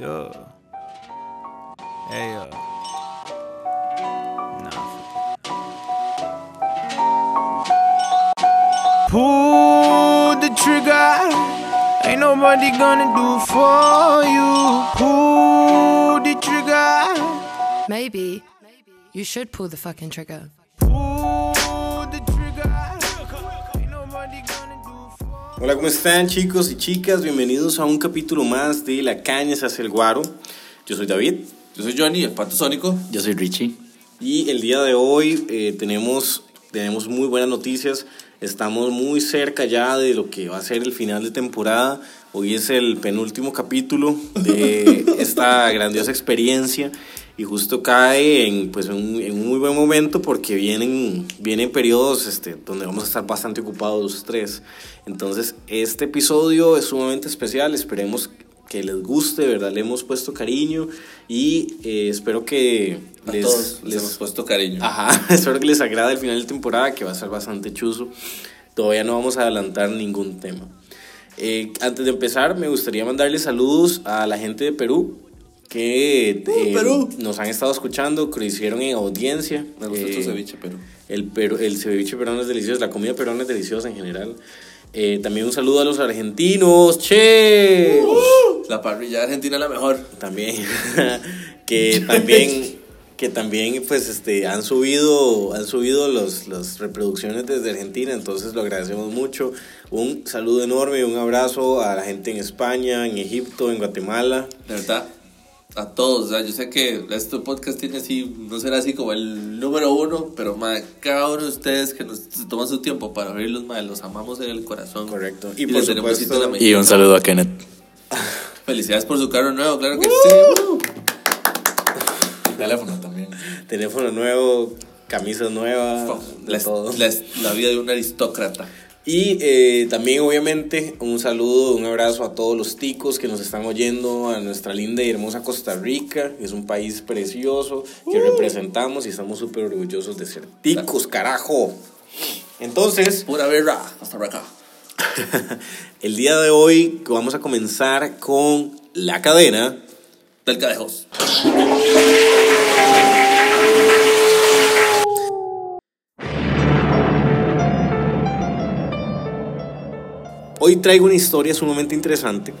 Yo. Hey, uh. Nah. Pull the trigger. Ain't nobody gonna do for you. Pull the trigger. Maybe you should pull the fucking trigger. Hola, ¿cómo están chicos y chicas? Bienvenidos a un capítulo más de La Cañas hacia el Guaro. Yo soy David Yo soy Johnny, el pato sónico. Yo soy Richie. y el día de hoy eh, tenemos, tenemos muy buenas noticias. Estamos muy cerca ya de lo que va a ser el final de temporada. Hoy es el penúltimo capítulo de esta grandiosa experiencia y justo cae en, pues, un, en un muy buen momento porque vienen, vienen periodos este, donde vamos a estar bastante ocupados los tres. Entonces, este episodio es sumamente especial. Esperemos que les guste, ¿verdad? Le hemos puesto cariño y eh, espero que A les, todos les les- hemos puesto cariño. Ajá, espero que les agrade el final de temporada, que va a ser bastante chuzo. Todavía no vamos a adelantar ningún tema. Eh, antes de empezar, me gustaría mandarle saludos a la gente de Perú que eh, Perú. nos han estado escuchando, que lo hicieron en audiencia. Me gusta Eh, tu ceviche, pero. El, peru- el ceviche peruano es delicioso, la comida peruana es deliciosa en general. Eh, también un saludo a los argentinos, che. La parrilla argentina es la mejor. También, que también, que también pues este, han subido, han subido los, las reproducciones desde Argentina, entonces lo agradecemos mucho. Un saludo enorme, un abrazo a la gente en España, en Egipto, en Guatemala. De verdad. A todos. O sea, yo sé que este podcast tiene así, no será así como el número uno, pero ma, cada uno de ustedes que nos toman su tiempo para abrirlos, ma, los amamos en el corazón. Correcto. Y Y, por les tenemos supuesto- Y un saludo a Kenneth. Felicidades por su carro nuevo, claro que sí. Uh. Teléfono también. Teléfono nuevo, camisas nuevas, de La, todo. la- la vida de un aristócrata. Y eh, también obviamente un saludo, un abrazo a todos los ticos que nos están oyendo, a nuestra linda y hermosa Costa Rica, que es un país precioso que representamos y estamos súper orgullosos de ser ticos, carajo. Entonces, Pura verra. Hasta acá. el día de hoy vamos a comenzar con la cadena. Del cadejos. Hoy traigo una historia sumamente interesante.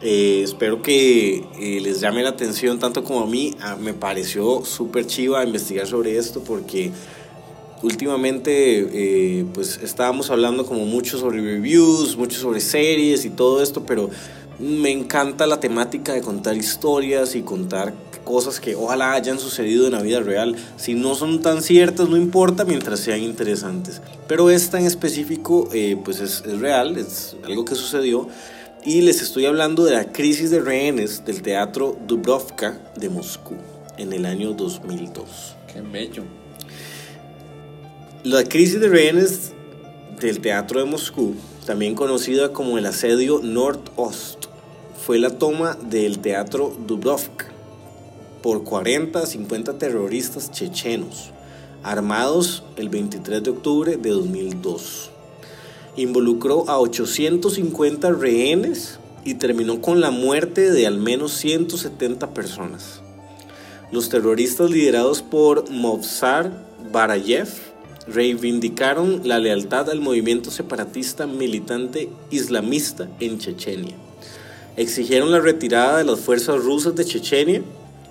Eh, espero que eh, les llame la atención tanto como a mí. Ah, me pareció súper chiva investigar sobre esto porque últimamente eh, pues estábamos hablando como mucho sobre reviews, mucho sobre series y todo esto, pero me encanta la temática de contar historias y contar cosas que ojalá hayan sucedido en la vida real. Si no son tan ciertas, no importa mientras sean interesantes. Pero esta en específico eh, pues es, es real, es algo que sucedió. Y les estoy hablando de la crisis de rehenes del teatro Dubrovka de Moscú en el año 2002. Qué bello. La crisis de rehenes del Teatro de Moscú, también conocida como el asedio Nordost, fue la toma del Teatro Dubrovka por 40 a 50 terroristas chechenos, armados el 23 de octubre de 2002. Involucró a 850 rehenes y terminó con la muerte de al menos 170 personas. Los terroristas liderados por Movsar Barayev reivindicaron la lealtad al movimiento separatista militante islamista en Chechenia. Exigieron la retirada de las fuerzas rusas de Chechenia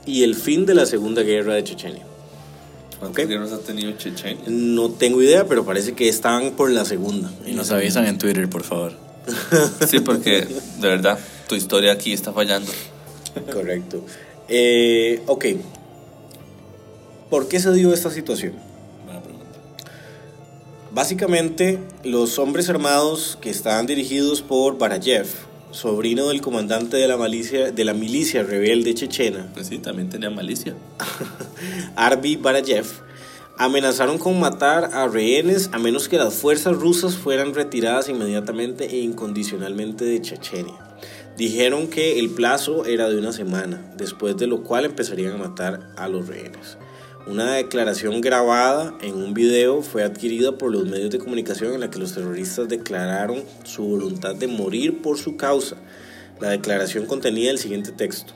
y el fin de la Segunda Guerra de Chechenia. ¿Cuántos Ok. guerras ha tenido Chechenia? No tengo idea, pero parece que estaban por la segunda. Y nos avisan en Twitter, por favor. Sí, porque de verdad, tu historia aquí está fallando. Correcto. Eh, ok. ¿Por qué se dio esta situación? Buena pregunta. Básicamente, los hombres armados que estaban dirigidos por Barayev, sobrino del comandante de la, milicia, de la milicia rebelde chechena, Pues sí, también tenía malicia. Arby Barayev, amenazaron con matar a rehenes a menos que las fuerzas rusas fueran retiradas inmediatamente e incondicionalmente de Chechenia. Dijeron que el plazo era de una semana, después de lo cual empezarían a matar a los rehenes. Una declaración grabada en un video fue adquirida por los medios de comunicación en la que los terroristas declararon su voluntad de morir por su causa. La declaración contenía el siguiente texto.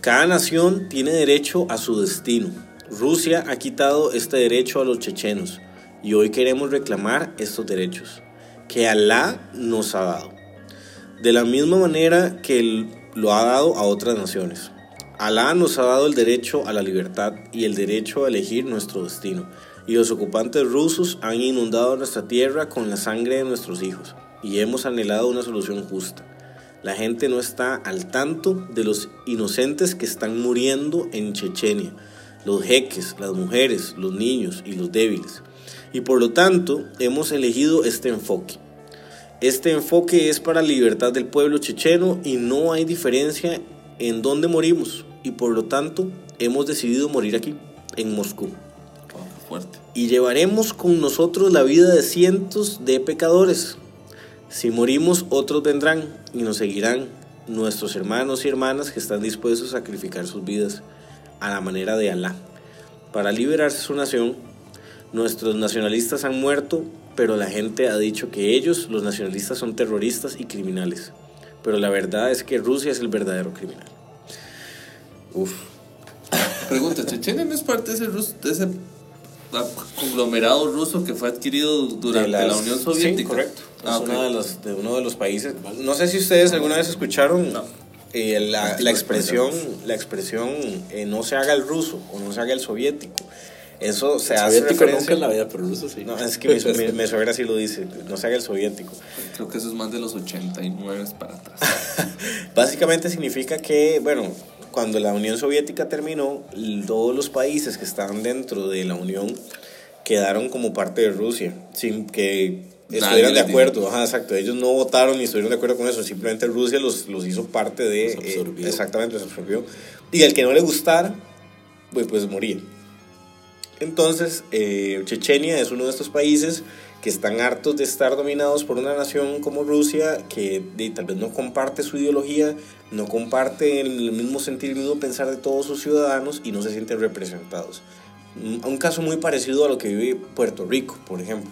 Cada nación tiene derecho a su destino. Rusia ha quitado este derecho a los chechenos y hoy queremos reclamar estos derechos que Alá nos ha dado. De la misma manera que lo ha dado a otras naciones. Alá nos ha dado el derecho a la libertad y el derecho a elegir nuestro destino. Y los ocupantes rusos han inundado nuestra tierra con la sangre de nuestros hijos. Y hemos anhelado una solución justa. La gente no está al tanto de los inocentes que están muriendo en Chechenia. Los jeques, las mujeres, los niños y los débiles. Y por lo tanto hemos elegido este enfoque. Este enfoque es para la libertad del pueblo checheno y no hay diferencia en dónde morimos y por lo tanto hemos decidido morir aquí, en Moscú. Oh, fuerte. Y llevaremos con nosotros la vida de cientos de pecadores. Si morimos, otros vendrán y nos seguirán, nuestros hermanos y hermanas que están dispuestos a sacrificar sus vidas a la manera de Alá. Para liberarse su nación, nuestros nacionalistas han muerto, pero la gente ha dicho que ellos, los nacionalistas, son terroristas y criminales. Pero la verdad es que Rusia es el verdadero criminal. Uf. Pregunta, ¿Chechenia no es parte de ese, rus- de ese conglomerado ruso que fue adquirido durante las- la Unión Soviética? Sí, correcto. Ah, es ok. una de los- de uno de los países. No sé si ustedes alguna vez escucharon eh, la, la expresión, la expresión eh, no se haga el ruso o no se haga el soviético. Eso se hace Soviético referencia. nunca en la vida, pero ruso sí. No, es que mi, mi- mi suegra sí lo dice, no se haga el soviético. Creo que eso es más de los 89 para atrás. Básicamente significa que, bueno, cuando la Unión Soviética terminó, todos los países que estaban dentro de la Unión quedaron como parte de Rusia, sin que estuvieran de acuerdo. Ajá, exacto. Ellos no votaron ni estuvieron de acuerdo con eso, simplemente Rusia los, los hizo parte de... Los absorbió. eh, exactamente, los absorbió. Y el que no le gustara, pues, pues moría. Entonces, eh, Chechenia es uno de estos países que están hartos de estar dominados por una nación como Rusia, que de- tal vez no comparte su ideología, no comparte el mismo sentir, el mismo pensar de todos sus ciudadanos y no se sienten representados. Un, un caso muy parecido a lo que vive Puerto Rico, por ejemplo.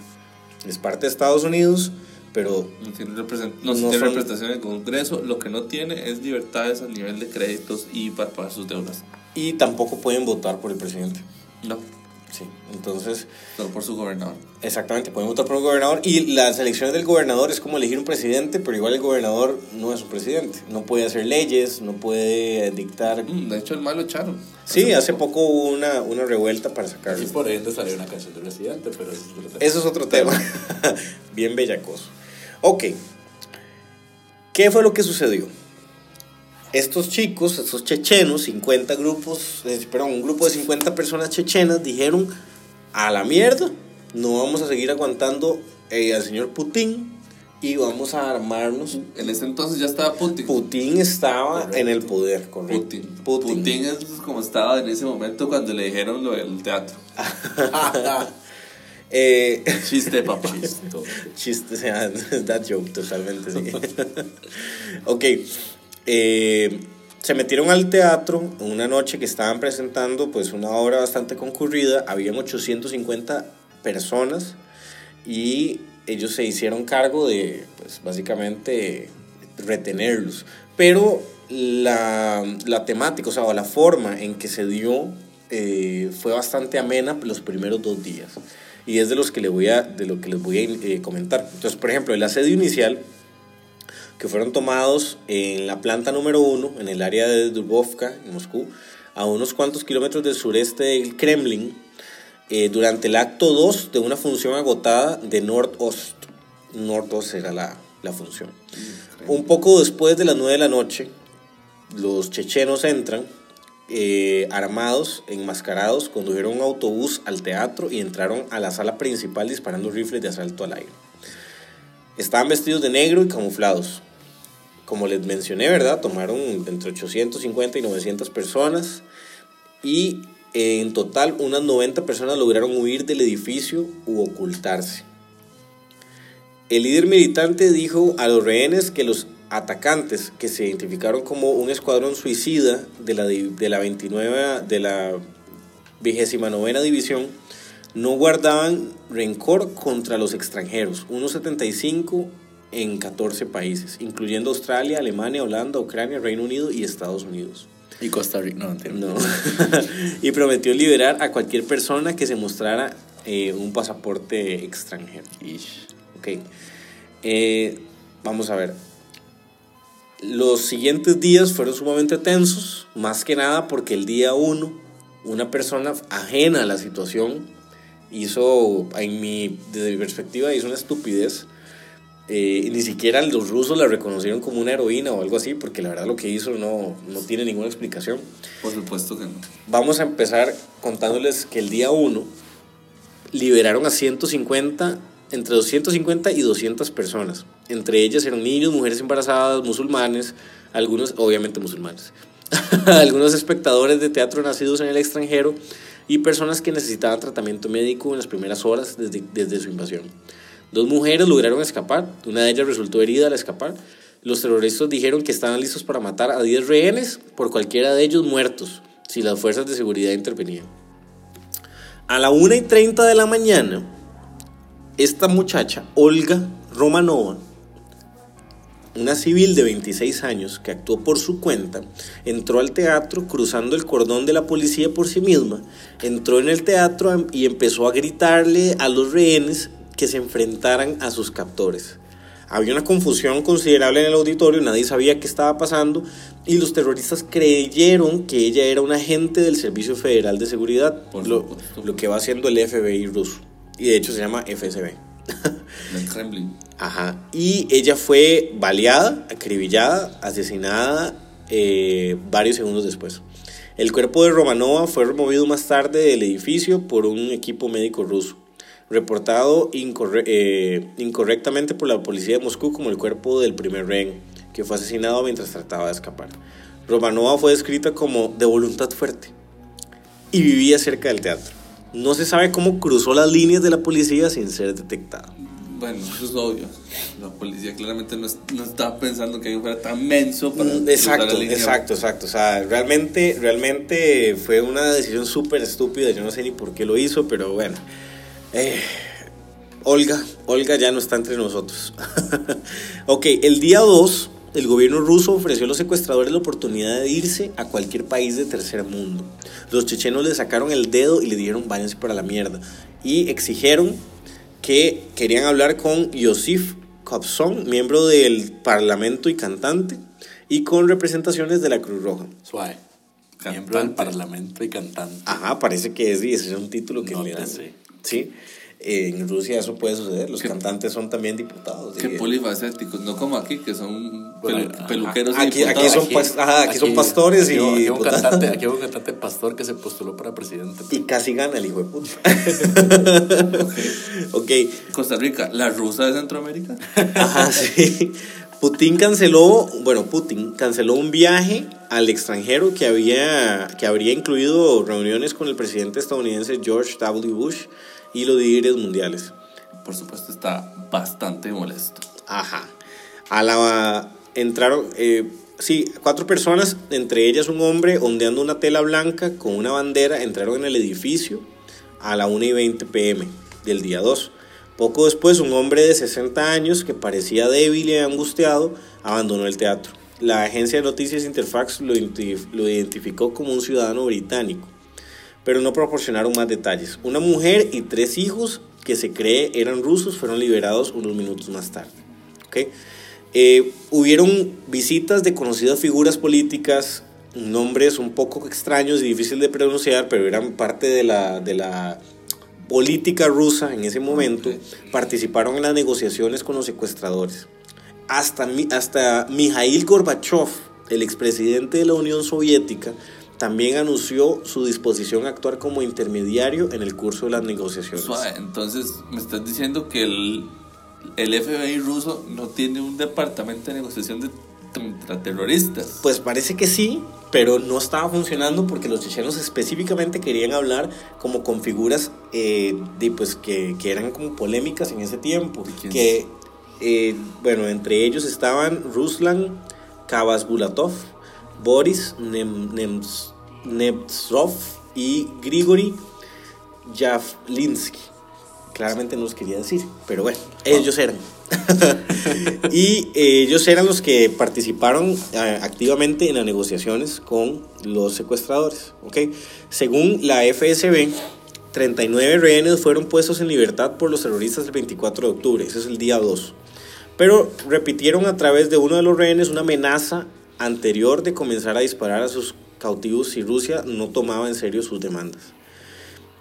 Es parte de Estados Unidos, pero No tiene, represent- no No tiene son- representación en el Congreso. Lo que no tiene es libertades a nivel de créditos y para pagar sus deudas. y tampoco pueden votar por el presidente. No, Sí, entonces solo por su gobernador. Exactamente, pueden votar por un gobernador y las elecciones del gobernador es como elegir un presidente, pero igual el gobernador no es un presidente, no puede hacer leyes, no puede dictar... Mm, de hecho, el malo echaron. Sí, hace poco hubo una, una revuelta para sacarlo. Y por ende salió una canción de Residente, pero eso es otro tema. Eso es otro tema, bien bellacoso. Ok, ¿qué fue lo que sucedió? Estos chicos, estos chechenos, 50 grupos, perdón, un grupo de 50 personas chechenas dijeron, a la mierda, no vamos a seguir aguantando eh, al señor Putin y vamos a armarnos. En ese entonces ya estaba Putin. Putin estaba en el poder, correcto. Putin. Putin. Putin es como estaba en ese momento cuando le dijeron lo del teatro. Eh, Chiste, papá. Chiste, that joke, totalmente, sí. ok. Eh, se metieron al teatro una noche que estaban presentando pues una obra bastante concurrida. Habían 850 personas y ellos se hicieron cargo de, pues básicamente, retenerlos. Pero la, la temática, o sea, la forma en que se dio eh, fue bastante amena los primeros dos días. Y es de los que, le voy a, de lo que les voy a eh, comentar. Entonces, por ejemplo, el asedio inicial, que fueron tomados en la planta número uno, en el área de Dubovka, en Moscú, a unos cuantos kilómetros del sureste del Kremlin, eh, durante el acto 2 de una función agotada de Nordost. Nordost era la, la función. Un poco después de las 9 de la noche, los chechenos entran eh, armados, enmascarados, condujeron un autobús al teatro y entraron a la sala principal disparando rifles de asalto al aire. Estaban vestidos de negro y camuflados. Como les mencioné, ¿verdad? Tomaron entre 850 y 900 personas y eh, en total unas 90 personas lograron huir del edificio u ocultarse. El líder militante dijo a los rehenes que los atacantes, que se identificaron como un escuadrón suicida de la, de la 29 de la 29 división, no guardaban rencor contra los extranjeros, unos 75 en 14 países, incluyendo Australia, Alemania, Holanda, Ucrania, Reino Unido y Estados Unidos. Y Costa Rica, no, entiendo. No. y prometió liberar a cualquier persona que se mostrara eh, un pasaporte extranjero. Ish. Ok. Eh, vamos a ver. Los siguientes días fueron sumamente tensos, más que nada porque el día uno, una persona ajena a la situación hizo, en mi, desde mi perspectiva, hizo una estupidez. Eh, y ni siquiera los rusos la reconocieron como una heroína o algo así, porque la verdad lo que hizo no, no tiene ninguna explicación. Por supuesto que no. Vamos a empezar contándoles que el día 1 liberaron a 150, entre 250 y 200 personas. Entre ellas eran niños, mujeres embarazadas, musulmanes, algunos, obviamente musulmanes, algunos espectadores de teatro nacidos en el extranjero y personas que necesitaban tratamiento médico en las primeras horas desde, desde su invasión. Dos mujeres lograron escapar, una de ellas resultó herida al escapar. Los terroristas dijeron que estaban listos para matar a 10 rehenes por cualquiera de ellos muertos, si las fuerzas de seguridad intervenían. A la 1 y 30 de la mañana, esta muchacha, Olga Romanova, una civil de 26 años que actuó por su cuenta, entró al teatro cruzando el cordón de la policía por sí misma, entró en el teatro y empezó a gritarle a los rehenes que se enfrentaran a sus captores. Había una confusión considerable en el auditorio, nadie sabía qué estaba pasando y los terroristas creyeron que ella era un agente del Servicio Federal de Seguridad, Por lo, lo que va haciendo el FBI ruso. Y de hecho se llama FSB. Del Kremlin. Ajá. Y ella fue baleada, acribillada, asesinada eh, varios segundos después. El cuerpo de Romanova fue removido más tarde del edificio por un equipo médico ruso, reportado incorre- eh, incorrectamente por la policía de Moscú como el cuerpo del primer rehén, que fue asesinado mientras trataba de escapar. Romanova fue descrita como de voluntad fuerte y vivía cerca del teatro. No se sabe cómo cruzó las líneas de la policía sin ser detectada. Bueno, eso es obvio. La policía claramente no, es- no estaba pensando que alguien fuera tan menso para. Mm, Exacto, la línea. exacto, exacto. O sea, realmente, realmente fue una decisión súper estúpida. Yo no sé ni por qué lo hizo, pero bueno. Eh, Olga, Olga ya no está entre nosotros. ok, el día 2, el gobierno ruso ofreció a los secuestradores la oportunidad de irse a cualquier país de tercer mundo. Los chechenos le sacaron el dedo y le dijeron váyanse para la mierda. Y exigieron que querían hablar con Yosif Kobzon, miembro del parlamento y cantante, y con representaciones de la Cruz Roja. Suave. Miembro del parlamento y cantante. Ajá, parece que es, ese es un título que No le dan. sé. Sí, Eh, en Rusia eso puede suceder, los cantantes son también diputados. Qué y- polifacéticos, no como aquí, que son Bueno, pelu- peluqueros y Aquí- aquí diputados. son pas- ajá, aquí son pastores y aquí hubo- aquí un cantante, aquí hubo un cantante pastor que se postuló para presidente. Y casi gana el hijo de puta. ok, Costa Rica, la rusa de Centroamérica. Ajá, sí. Putin canceló, bueno, Putin canceló un viaje al extranjero que había que habría incluido reuniones con el presidente estadounidense George W. Bush y los líderes mundiales. Por supuesto, está bastante molesto. Ajá. A la entraron eh, sí, cuatro personas, entre ellas un hombre ondeando una tela blanca con una bandera, entraron en el edificio a la 1 y 20 pm del día 2. Poco después, un hombre de 60 años que parecía débil y angustiado abandonó el teatro. La agencia de noticias Interfax lo, identif- lo identificó como un ciudadano británico, pero no proporcionaron más detalles. Una mujer y tres hijos que se cree eran rusos fueron liberados unos minutos más tarde. ¿ok? Eh, hubieron visitas de conocidas figuras políticas, nombres un poco extraños y difíciles de pronunciar, pero eran parte de la, de la política rusa en ese momento. Participaron en las negociaciones con los secuestradores. Hasta, hasta Mikhail Gorbachev, el expresidente de la Unión Soviética, también anunció su disposición a actuar como intermediario en el curso de las negociaciones. Entonces me estás diciendo que el, el FBI ruso no tiene un departamento de negociación de terroristas. Pues parece que sí, pero no estaba funcionando porque los chechenos específicamente querían hablar como con figuras eh, de, pues, que, que eran como polémicas en ese tiempo. Que, eh, bueno, entre ellos estaban Ruslan Kavazbulatov, Boris Nem- Nems- Nemtsov y Grigori Javlinsky. Claramente no los quería decir, pero bueno, ellos eran. y eh, ellos eran los que participaron eh, activamente en las negociaciones con los secuestradores. Según la FSB, 39 rehenes fueron puestos en libertad por los terroristas el 24 de octubre, ese es el día 2. Pero repitieron a través de uno de los rehenes una amenaza anterior de comenzar a disparar a sus cautivos si Rusia no tomaba en serio sus demandas.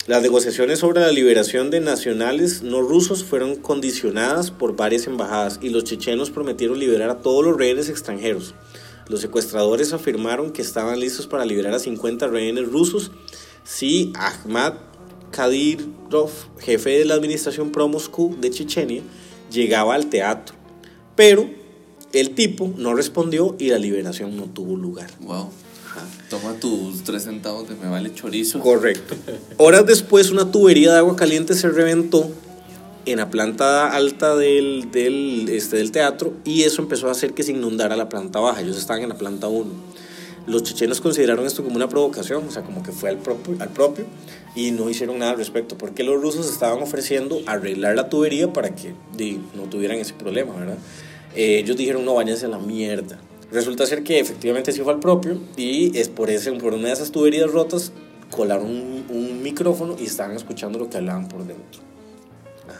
Las negociaciones sobre la liberación de nacionales no rusos fueron condicionadas por varias embajadas y los chechenos prometieron liberar a todos los rehenes extranjeros. Los secuestradores afirmaron que estaban listos para liberar a 50 rehenes rusos si Ahmad Kadyrov, jefe de la administración pro-Moscú de Chechenia, llegaba al teatro. Pero el tipo no respondió y la liberación no tuvo lugar. Wow. Toma tus tres centavos de me vale chorizo. Correcto. Horas después, una tubería de agua caliente se reventó en la planta alta del, del, este, del teatro y eso empezó a hacer que se inundara la planta baja. Ellos estaban en la planta 1. Los chechenos consideraron esto como una provocación, o sea, como que fue al propio, al propio y no hicieron nada al respecto, porque los rusos estaban ofreciendo arreglar la tubería para que di, no tuvieran ese problema, ¿verdad? Eh, ellos dijeron, no, váyanse a la mierda. Resulta ser que efectivamente sí fue al propio y es por, ese, por una de esas tuberías rotas colaron un, un micrófono y estaban escuchando lo que hablaban por dentro.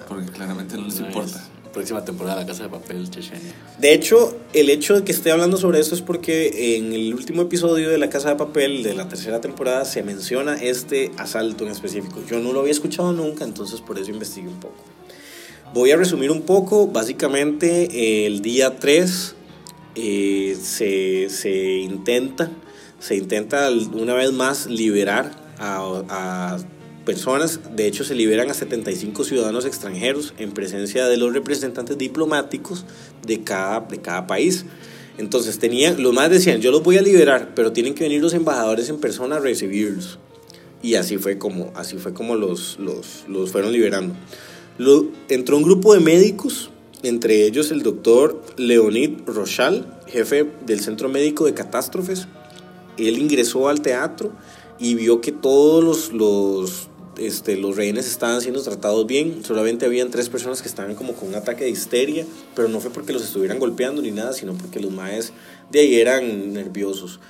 Porque claramente no les Nice. importa. Próxima temporada, La Casa de Papel, Chechenia. De hecho, el hecho de que esté hablando sobre esto es porque en el último episodio de La Casa de Papel de la tercera temporada se menciona este asalto en específico. Yo no lo había escuchado nunca, entonces por eso investigué un poco. Voy a resumir un poco. Básicamente, el día 3 eh, se, se intenta, se intenta una vez más liberar a, a personas. De hecho, se liberan a 75 ciudadanos extranjeros en presencia de los representantes diplomáticos de cada, de cada país. Entonces, tenían, los más decían, yo los voy a liberar, pero tienen que venir los embajadores en persona a recibirlos. Y así fue como, así fue como los, los, los fueron liberando. Entró un grupo de médicos, entre ellos el doctor Leonid Rochal, jefe del Centro Médico de Catástrofes. Él ingresó al teatro y vio que todos los, los, este, los rehenes estaban siendo tratados bien. Solamente habían tres personas que estaban como con un ataque de histeria, pero no fue porque los estuvieran golpeando ni nada, sino porque los maes de ahí eran nerviosos.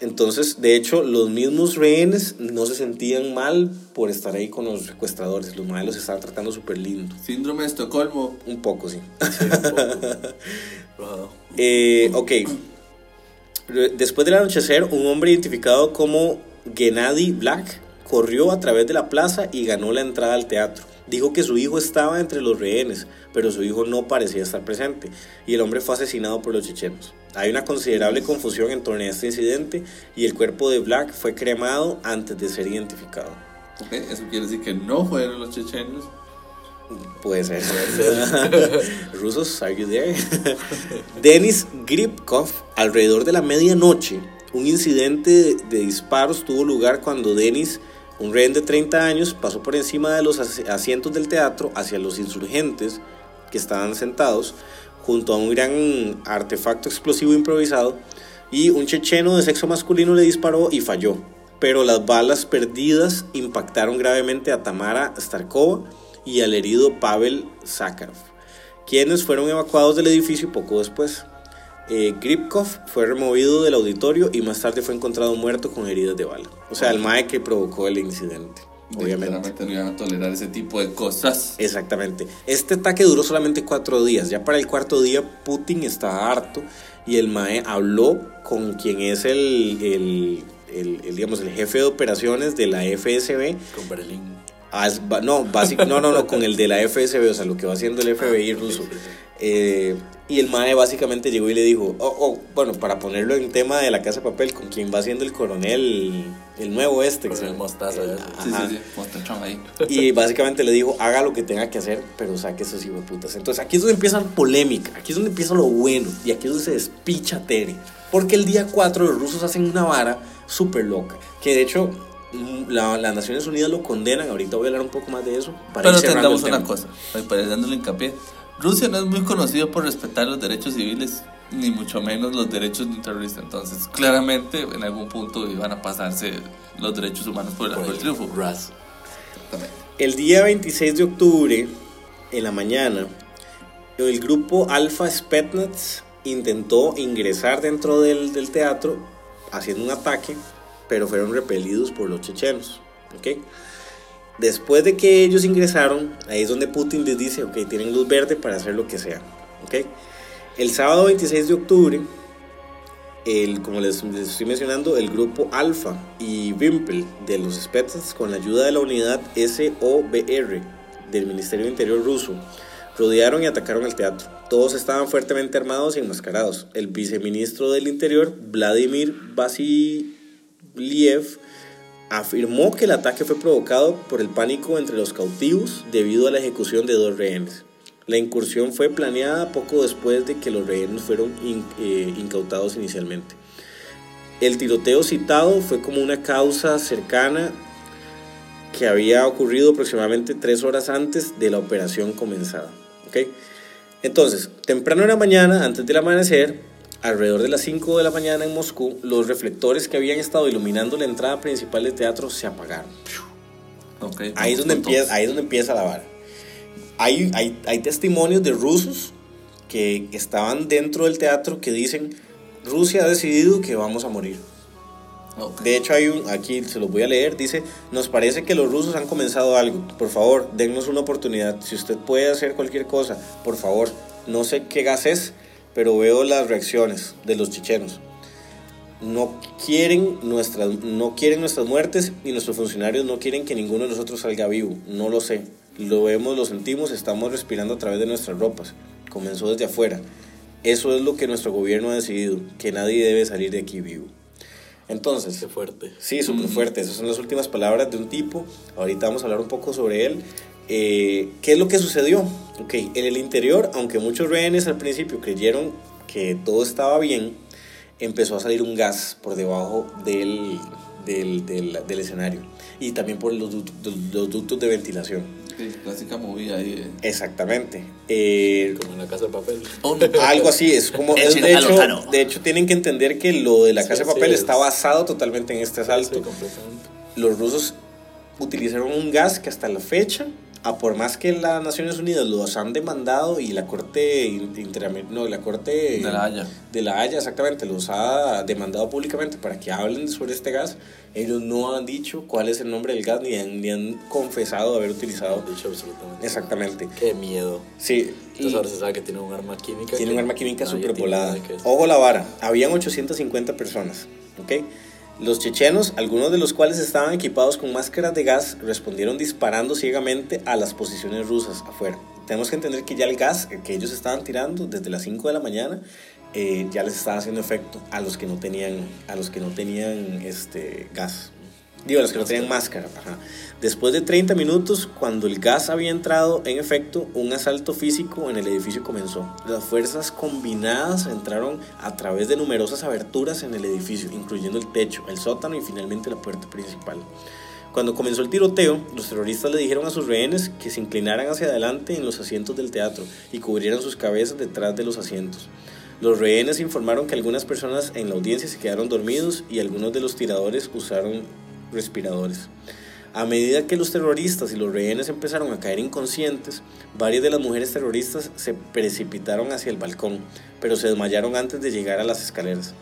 Entonces, de hecho, los mismos rehenes no se sentían mal por estar ahí con los secuestradores. Los maes los estaban tratando súper lindo. Síndrome de Estocolmo. Un poco, sí. Wow. Eh, ok. Después del anochecer, un hombre identificado como Gennady Black corrió a través de la plaza y ganó la entrada al teatro. Dijo que su hijo estaba entre los rehenes, pero su hijo no parecía estar presente y el hombre fue asesinado por los chechenos. Hay una considerable confusión en torno a este incidente y el cuerpo de Black fue cremado antes de ser identificado. Ok, Eso quiere decir que no fueron los chechenos. Puede ser. Rusos, are you there? Denis Gripkov, alrededor de la medianoche, un incidente de, de disparos tuvo lugar cuando Denis, un rehén de 30 años, pasó por encima de los as- asientos del teatro hacia los insurgentes que estaban sentados junto a un gran artefacto explosivo improvisado y un checheno de sexo masculino le disparó y falló. Pero las balas perdidas impactaron gravemente a Tamara Starkova y al herido Pavel Sakharov, quienes fueron evacuados del edificio poco después. Eh, Gripkov fue removido del auditorio y más tarde fue encontrado muerto con heridas de bala. O sea, el mae que provocó el incidente, obviamente. No iban a tolerar ese tipo de cosas. Exactamente. Este ataque duró solamente cuatro días. Ya para el cuarto día Putin estaba harto y el MAE habló con quien es el, el, el- el, digamos, el jefe de operaciones de la FSB. Con Berlín. As- no, básico, no, no, no, con el de la FSB, o sea, lo que va haciendo el FBI ruso. Eh, y el MAE básicamente llegó y le dijo, oh, oh, bueno, para ponerlo en tema de la casa de papel, con quien va siendo el coronel, el nuevo este. que se- Coronel Mostaza, el-. Sí, sí, sí. Ahí. Y básicamente le dijo, haga lo que tenga que hacer, pero saque esos putas. Entonces aquí es donde empieza la polémica, aquí es donde empieza lo bueno, y aquí es donde se despicha Tere. Porque el día 4 los rusos hacen una vara súper loca, que de hecho mm, la- las Naciones Unidas lo condenan, ahorita voy a hablar un poco más de eso. Para Pero entendamos una cosa, para ir dándole hincapié. Rusia no es muy conocido por respetar los derechos civiles, ni mucho menos los derechos de un terrorista. Entonces, claramente, en algún punto iban a pasarse los derechos humanos por el arco del triunfo. Ras. Exactamente. El día 26 de octubre, en la mañana, el grupo Alfa Spetsnaz intentó ingresar dentro del, del teatro haciendo un ataque, pero fueron repelidos por los chechenos. ¿ok? Después de que ellos ingresaron, ahí es donde Putin les dice, ok, tienen luz verde para hacer lo que sea. ¿ok? El sábado 26 de octubre, el, como les, les estoy mencionando, el grupo Alfa y Wimpel de los Spetsnaz, con la ayuda de la unidad SOBR del Ministerio de Interior ruso, rodearon y atacaron el teatro. Todos estaban fuertemente armados y enmascarados. El viceministro del Interior, Vladimir Vasiliev, afirmó que el ataque fue provocado por el pánico entre los cautivos debido a la ejecución de dos rehenes. La incursión fue planeada poco después de que los rehenes fueron eh, incautados inicialmente. El tiroteo citado fue como una causa cercana que había ocurrido aproximadamente tres horas antes de la operación comenzada. ¿ok? Entonces, temprano en la mañana, antes del amanecer, alrededor de las 5 de la mañana en Moscú, los reflectores que habían estado iluminando la entrada principal del teatro se apagaron. Ok, Ahí es donde empieza, ahí es donde empieza la vara. Hay, hay, hay testimonios de rusos que estaban dentro del teatro que dicen, Rusia ha decidido que vamos a morir. Ok. De hecho, hay un, aquí se los voy a leer, dice, nos parece que los rusos han comenzado algo, por favor, dennos una oportunidad, si usted puede hacer cualquier cosa, por favor, no sé qué gas es, pero veo las reacciones de los chechenos. No quieren, nuestras, no quieren nuestras muertes y nuestros funcionarios no quieren que ninguno de nosotros salga vivo, no lo sé. Lo vemos, lo sentimos, estamos respirando a través de nuestras ropas. Comenzó desde afuera. Eso es lo que nuestro gobierno ha decidido, que nadie debe salir de aquí vivo. Entonces, Qué fuerte. Sí, súper fuerte. Esas son las últimas palabras de un tipo. Ahorita vamos a hablar un poco sobre él. Eh, ¿Qué es lo que sucedió? Ok, en el interior, aunque muchos rehenes al principio creyeron que todo estaba bien, empezó a salir un gas por debajo del, del, del, del escenario y también por los, ductos- los ductos de ventilación. Sí, clásica movida ahí. Exactamente. Eh, Como en la casa de papel. algo así, es como... es de, hecho, de hecho, tienen que entender que lo de la Sí, Casa de sí, Papel es- está basado totalmente en este asalto. Sí, completamente. los rusos utilizaron un gas que hasta la fecha, a por más que las Naciones Unidas los han demandado y la Corte in- Interamer- no, la Corte De la Haya. de la Haya exactamente los ha demandado públicamente para que hablen sobre este gas, ellos no han dicho cuál es el nombre del gas ni han, ni han confesado haber utilizado. No, dicho absolutamente. Exactamente. Qué miedo. Sí. Entonces y- ahora se sabe que tiene un arma química. tiene un arma química nadie súper tiene volada. idea de qué es. Ojo la vara, habían 850 personas, ¿ok? Los chechenos, algunos de los cuales estaban equipados con máscaras de gas, respondieron disparando ciegamente a las posiciones rusas afuera. Tenemos que entender que ya el gas que ellos estaban tirando desde las 5 de la mañana eh, ya les estaba haciendo efecto a los que no tenían, a los que no tenían este, gas. Digo, a los que no tenían máscara. ajá. Después de 30 minutos, cuando el gas había entrado en efecto, un asalto físico en el edificio comenzó. Las fuerzas combinadas entraron a través de numerosas aberturas en el edificio, incluyendo el techo, el sótano y finalmente la puerta principal. Cuando comenzó el tiroteo, los terroristas le dijeron a sus rehenes que se inclinaran hacia adelante en los asientos del teatro y cubrieran sus cabezas detrás de los asientos. Los rehenes informaron que algunas personas en la audiencia se quedaron dormidos y algunos de los tiradores usaron respiradores. A medida que los terroristas y los rehenes empezaron a caer inconscientes, varias de las mujeres terroristas se precipitaron hacia el balcón, pero se desmayaron antes de llegar a las escaleras.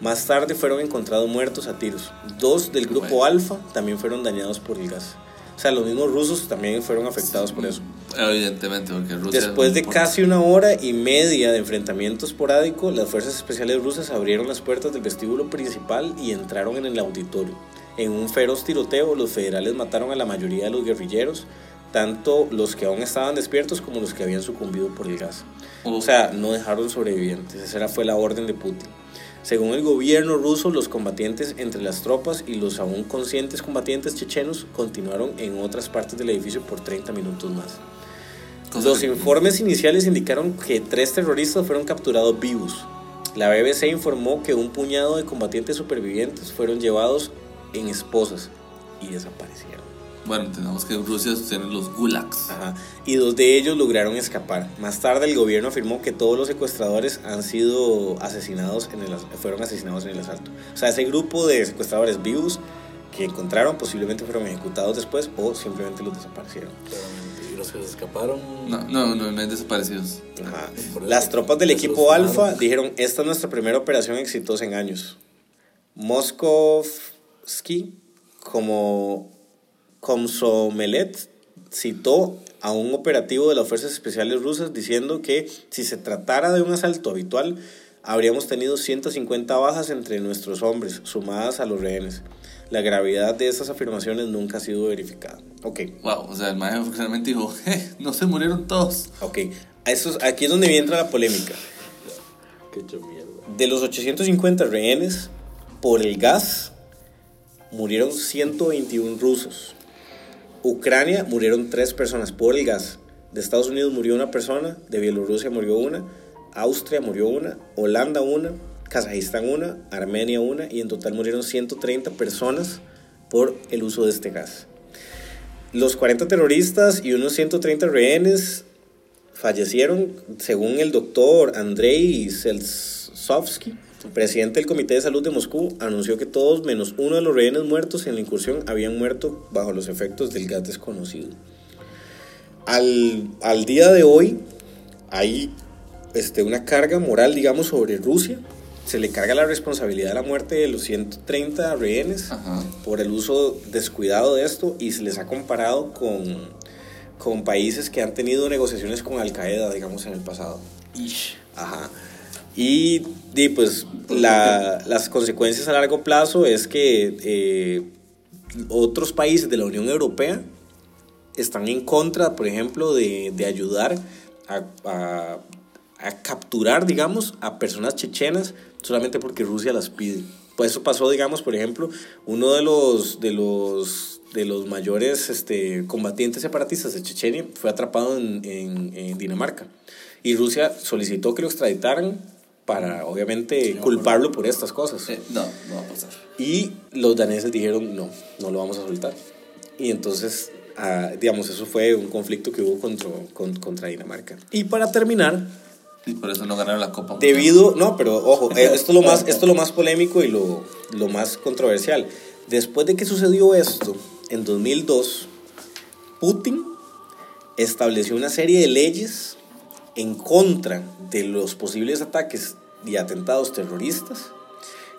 Más tarde fueron encontrados muertos a tiros. Dos del grupo Bueno. Alfa también fueron dañados por el gas. O sea, los mismos rusos también fueron afectados por eso. Evidentemente, porque Rusia. Después de casi una hora y media de enfrentamiento esporádico, las fuerzas especiales rusas abrieron las puertas del vestíbulo principal y entraron en el auditorio. En un feroz tiroteo, los federales mataron a la mayoría de los guerrilleros, tanto los que aún estaban despiertos como los que habían sucumbido por el gas. O sea, no dejaron sobrevivientes. Esa fue la orden de Putin. Según el gobierno ruso, los combatientes entre las tropas y los aún conscientes combatientes chechenos continuaron en otras partes del edificio por 30 minutos más. Los informes iniciales indicaron que tres terroristas fueron capturados vivos. La BBC informó que un puñado de combatientes supervivientes fueron llevados en esposas y desaparecieron. Bueno, tenemos que Rusia tiene los gulags. Ajá. Y dos de ellos lograron escapar. Más tarde el gobierno afirmó que todos los secuestradores han sido asesinados en el, fueron asesinados en el asalto. O sea, ese grupo de secuestradores vivos que encontraron posiblemente fueron ejecutados después o simplemente los desaparecieron. Claramente. Y los que se escaparon. No, no, no, no hay desaparecidos. Ajá. Eso. Las tropas del equipo. Alfa dijeron, esta es nuestra primera operación exitosa en años. Moskovsky, como Komsomelet, citó a un operativo de las Fuerzas Especiales Rusas diciendo que si se tratara de un asalto habitual, habríamos tenido 150 bajas entre nuestros hombres, sumadas a los rehenes. La gravedad de estas afirmaciones nunca ha sido verificada. Ok, Wow, o sea, el maestro realmente dijo, "Eh, no se murieron todos. ok. Eso es- aquí es donde entra la polémica. Qué hecho mierda. De los 850 rehenes, por el gas, murieron 121 rusos. Ucrania murieron 3 personas por el gas. De Estados Unidos murió una persona, de Bielorrusia murió una, Austria murió una, Holanda una, Kazajistán una, Armenia una, y en total murieron 130 personas por el uso de este gas. Los 40 terroristas y unos 130 rehenes fallecieron, según el doctor Andrei Selsovsky, presidente del Comité de Salud de Moscú, anunció que todos menos uno de los rehenes muertos en la incursión habían muerto bajo los efectos del gas desconocido. Al, al día de hoy hay este, una carga moral, digamos, sobre Rusia. Se le carga la responsabilidad de la muerte de los 130 rehenes Ajá. por el uso descuidado de esto y se les ha comparado con, con países que han tenido negociaciones con Al Qaeda, digamos, en el pasado. Ajá. Y, di, pues la- las consecuencias a largo plazo es que eh, otros países de la Unión Europea están en contra, por ejemplo, de, de ayudar a, a- a capturar, digamos, a personas chechenas solamente porque Rusia las pide. Pues eso pasó, digamos, por ejemplo, uno de los, de los, de los mayores este, combatientes separatistas de Chechenia fue atrapado en, en- en Dinamarca. Y Rusia solicitó que lo extraditaran para, obviamente, culparlo por estas cosas. Eh, no, no va a pasar. Y los daneses dijeron, no, no lo vamos a soltar. Y entonces, ah, digamos, eso fue un conflicto que hubo contra, con- contra Dinamarca. Y para terminar, Y por eso no ganaron la Copa. Mundial. debido, no, pero ojo, eh, esto es lo más, esto es lo más polémico y lo, lo más controversial. Después de que sucedió esto, en 2002, Putin estableció una serie de leyes en contra de los posibles ataques y atentados terroristas,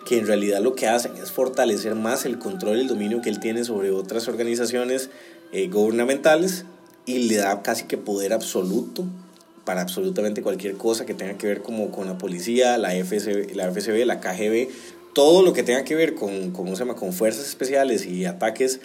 que en realidad lo que hacen es fortalecer más el control y el dominio que él tiene sobre otras organizaciones eh, gubernamentales y le da casi que poder absoluto para absolutamente cualquier cosa que tenga que ver como con la policía, la FSB, la, FSB, la KGB, todo lo que tenga que ver con, ¿cómo se llama? con fuerzas especiales y ataques,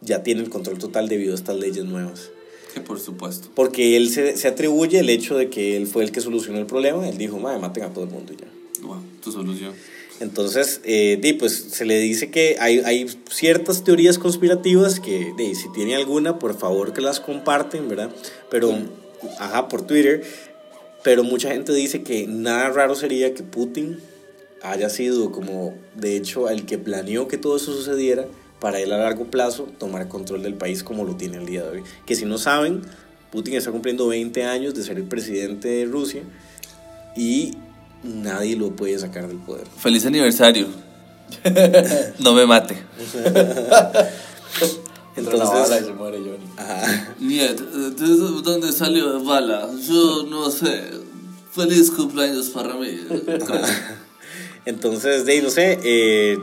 ya tiene el control total debido a estas leyes nuevas. Que por supuesto. Porque él se, se atribuye el hecho de que él fue el que solucionó el problema. Él dijo, madre, maten a todo el mundo y ya. Wow, tu solución. Entonces, eh, pues se le dice que hay, hay ciertas teorías conspirativas que, di, si tiene alguna, por favor que las comparten, ¿verdad? Pero, ajá, por Twitter. Pero mucha gente dice que nada raro sería que Putin haya sido como, de hecho, el que planeó que todo eso sucediera para él a largo plazo tomar control del país como lo tiene el día de hoy. Que si no saben, Putin está cumpliendo 20 años de ser el presidente de Rusia y nadie lo puede sacar del poder. Feliz aniversario. no me mate. Entonces, muere Johnny. ajá. Niet, ¿de dónde salió bala? Yo no sé. Feliz cumpleaños para mí. Entonces, de ahí, no sé, eh,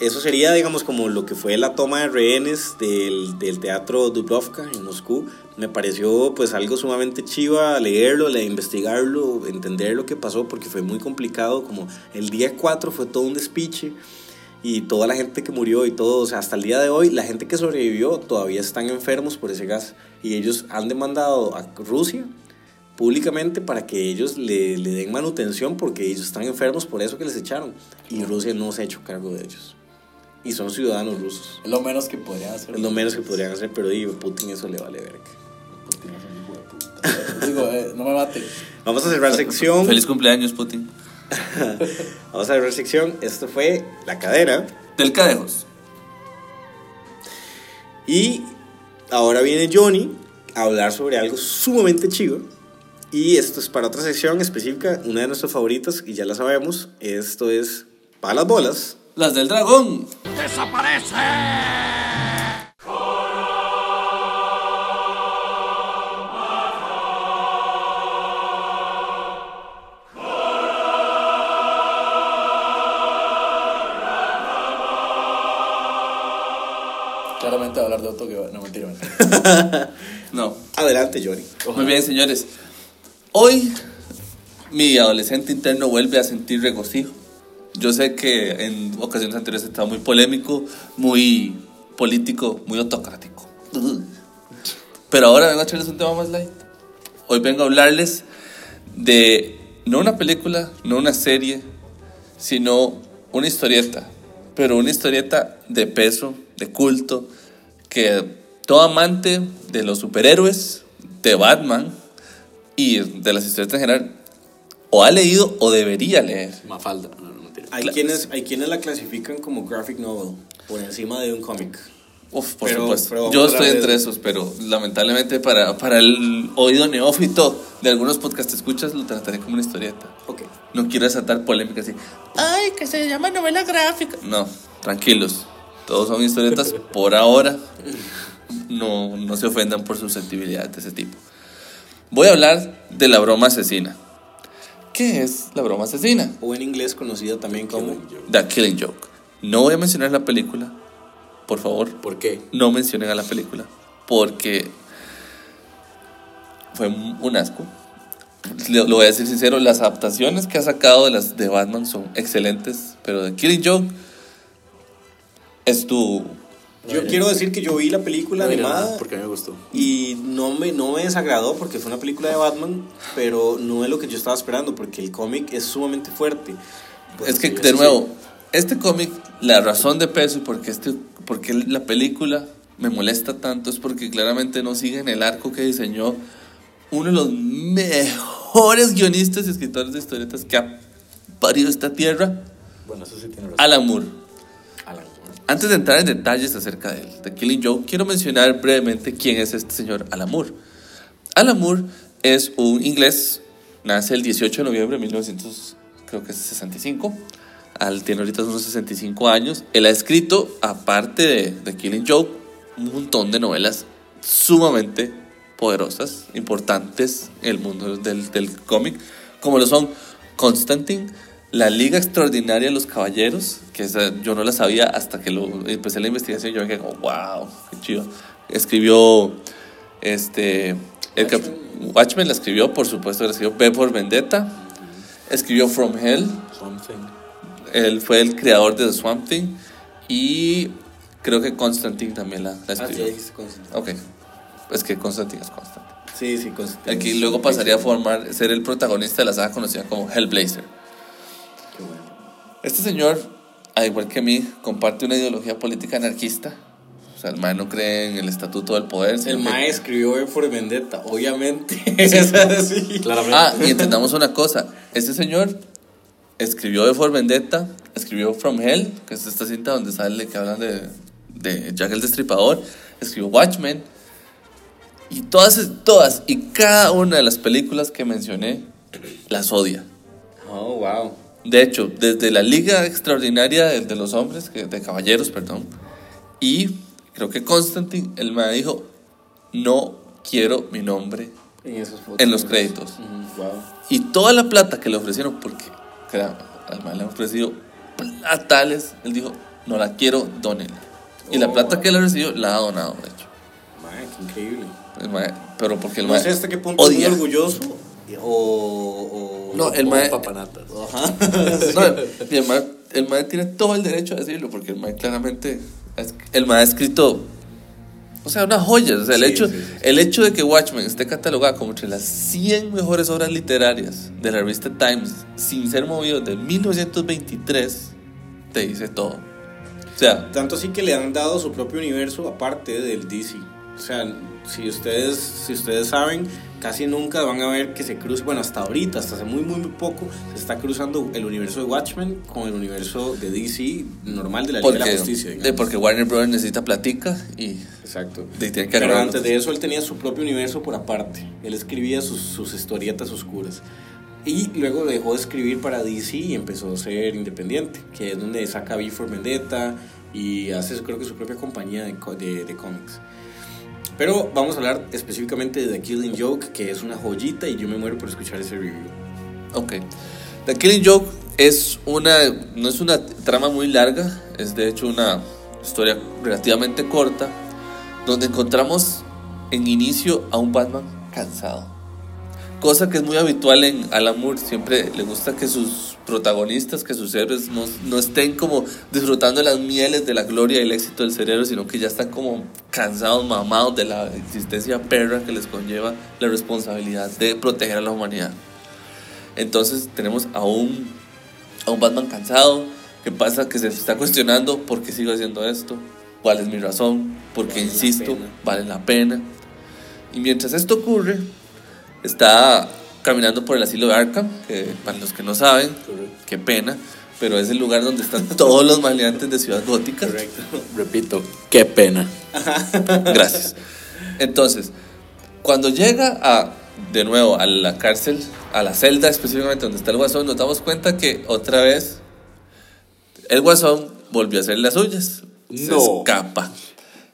eso sería, digamos, como lo que fue la toma de rehenes del, del teatro Dubrovka en Moscú. Me pareció pues algo sumamente chiva leerlo, le- investigarlo, entender lo que pasó, porque fue muy complicado, como el día 4 fue todo un despiche y toda la gente que murió y todo, o sea, hasta el día de hoy, la gente que sobrevivió todavía están enfermos por ese gas y ellos han demandado a Rusia públicamente para que ellos le, le den manutención porque ellos están enfermos por eso que les echaron y Rusia no se ha hecho cargo de ellos y son ciudadanos rusos Es lo menos que podrían hacer. es lo menos que podrían hacer pero digo Putin eso le vale verga Putin es un hijo de puta. Digo, eh, no me mate. vamos a cerrar sección Feliz cumpleaños, Putin. vamos a cerrar sección esto fue la cadena Del Cadejos. y ahora viene Johnny a hablar sobre algo sumamente chivo y esto es para otra sección específica una de nuestras favoritas y ya la sabemos esto es para las bolas las del dragón. ¡Desaparece! claramente hablar de Otto que va... No, mentira, mentira. no. Adelante, Johnny. Ojalá. Muy bien, señores. Hoy mi adolescente interno vuelve a sentir regocijo. Yo sé que en ocasiones anteriores estaba muy polémico, muy político, muy autocrático. Pero ahora vengo a echarles un tema más light. Hoy vengo a hablarles de no una película, no una serie, sino una historieta. Pero una historieta de peso, de culto, que todo amante de los superhéroes, de Batman y de las historietas en general, o ha leído o debería leer. Mafalda. Hay, Cla- quienes, hay quienes la clasifican como graphic novel, por encima de un cómic. Uf, por Pero- supuesto. pero Yo a estoy hablar de- entre esos, pero lamentablemente para, para el oído neófito de algunos podcast escuchas lo trataré como una historieta. Ok. No quiero desatar polémicas así. Ay, que se llama novela gráfica. No, tranquilos. Todos son historietas por ahora. No, no se ofendan por susceptibilidades de ese tipo. Voy a hablar de la broma asesina. ¿Qué es la broma asesina? O en inglés conocida también como... The Killing Joke. No voy a mencionar la película. Por favor, ¿Por qué? no mencionen a la película porque fue un asco. Lo voy a decir sincero, las adaptaciones que ha sacado de las de Batman son excelentes, pero The Killing Joke es tu Yo quiero decir que yo vi la película No animada nada, porque a mí me gustó. y no me, no me desagradó porque fue una película de Batman, pero no es lo que yo estaba esperando porque el cómic es sumamente fuerte. es que Pues, de sí, nuevo, este cómic, la razón de peso y por qué este porque la película me molesta tanto es porque claramente no siguen el arco que diseñó uno de los mejores guionistas y escritores de historietas que ha parido esta tierra, Bueno, eso sí tiene razón. Alan Moore. Antes de entrar en detalles acerca de de Killing Joke, quiero mencionar brevemente quién es este señor Alan Moore. Alan Moore es un inglés, nace el 18 de noviembre de 1965. Al, tiene ahorita unos 65 años. Él ha escrito, aparte de, de Killing Joke, un montón de novelas sumamente poderosas, importantes en el mundo del, del cómic, como lo son Constantine, La Liga Extraordinaria de los Caballeros, que esa yo no la sabía hasta que lo empecé la investigación. Yo me quedé como, wow, qué chido. Escribió este. El Watchmen la escribió, por supuesto, la escribió B por Vendetta. Escribió From Hell. Something. Él fue el creador de The Swamp Thing. Y creo que Constantine también la, la Ah, sí, escribió. Constantine. Ok. Es que Constantine es Constantine. Sí, sí, Constantine. Aquí luego pasaría a formar, ser el protagonista de la saga conocida como Hellblazer. Qué bueno. Este señor, al igual que a mí, comparte una ideología política anarquista. O sea, el MAE no cree en el estatuto del poder. El que- Mae escribió V por Vendetta, obviamente. sí. Claramente. Ah, y entendamos una cosa. Este señor escribió de For Vendetta, escribió From Hell, que es esta cinta donde sale que hablan de, de Jack el Destripador, escribió Watchmen. Y todas, todas y cada una de las películas que mencioné las odia. Oh, wow. De hecho, desde la Liga Extraordinaria de, de los Hombres, de Caballeros, perdón, y creo que Constantine, él me dijo, no quiero mi nombre En, esos en los créditos. Ujú, Wow. Y toda la plata que le ofrecieron, porque al man le han ofrecido platales, él dijo, no la quiero, dónenla. Y la Oh. plata que él recibió la ha donado, de hecho. Mae, qué increíble. El pero porque el No sé hasta qué punto es odia. muy orgulloso o... o No, el mae, papanatas. Ajá. no, y el mae, el mae tiene todo el derecho a decirlo, porque el mae claramente, el mae ha escrito, o sea, una joya. O sea, el, Sí, hecho, sí, sí. el hecho de que Watchmen esté catalogada como entre las 100 mejores obras literarias de la revista Times, sin ser movido de 1923, te dice todo. O sea, Tanto así que le han dado su propio universo aparte del DC. O sea, si ustedes, si ustedes saben, casi nunca van a ver que se cruce, bueno, hasta ahorita, hasta hace muy, muy, muy poco, se está cruzando el universo de Watchmen con el universo de DC normal de la Liga de porque, la Justicia. de- porque Warner Bros. necesita platica y Exacto. de- tiene que Pero antes de eso él tenía su propio universo por aparte. Él escribía sus, sus historietas oscuras. Y luego dejó de escribir para DC y empezó a ser independiente, que es donde saca V for Vendetta y hace creo que su propia compañía de, de, de cómics. Pero vamos a hablar específicamente de The Killing Joke, que es una joyita y yo me muero por escuchar ese review. Ok. The Killing Joke es una, no es una trama muy larga, es de hecho una historia relativamente corta donde encontramos en inicio a un Batman cansado. Cosa que es muy habitual en Alan Moore, siempre le gusta que sus protagonistas, que sus héroes no, no estén como disfrutando las mieles de la gloria y el éxito del cerebro, sino que ya están como cansados, mamados de la existencia perra que les conlleva la responsabilidad de proteger a la humanidad. Entonces tenemos a un, a un Batman cansado, que pasa que se está cuestionando por qué sigo haciendo esto, cuál es mi razón, por qué Vale insisto, vale la pena. Y mientras esto ocurre, está caminando por el asilo de Arkham, que para los que no saben, qué pena, pero es el lugar donde están todos los maleantes de Ciudad Gótica. Correcto. Repito, qué pena. Gracias. Entonces, cuando llega a, de nuevo a la cárcel, a la celda específicamente donde está el guasón, nos damos cuenta que otra vez el guasón volvió a hacer las suyas. Se No. escapa.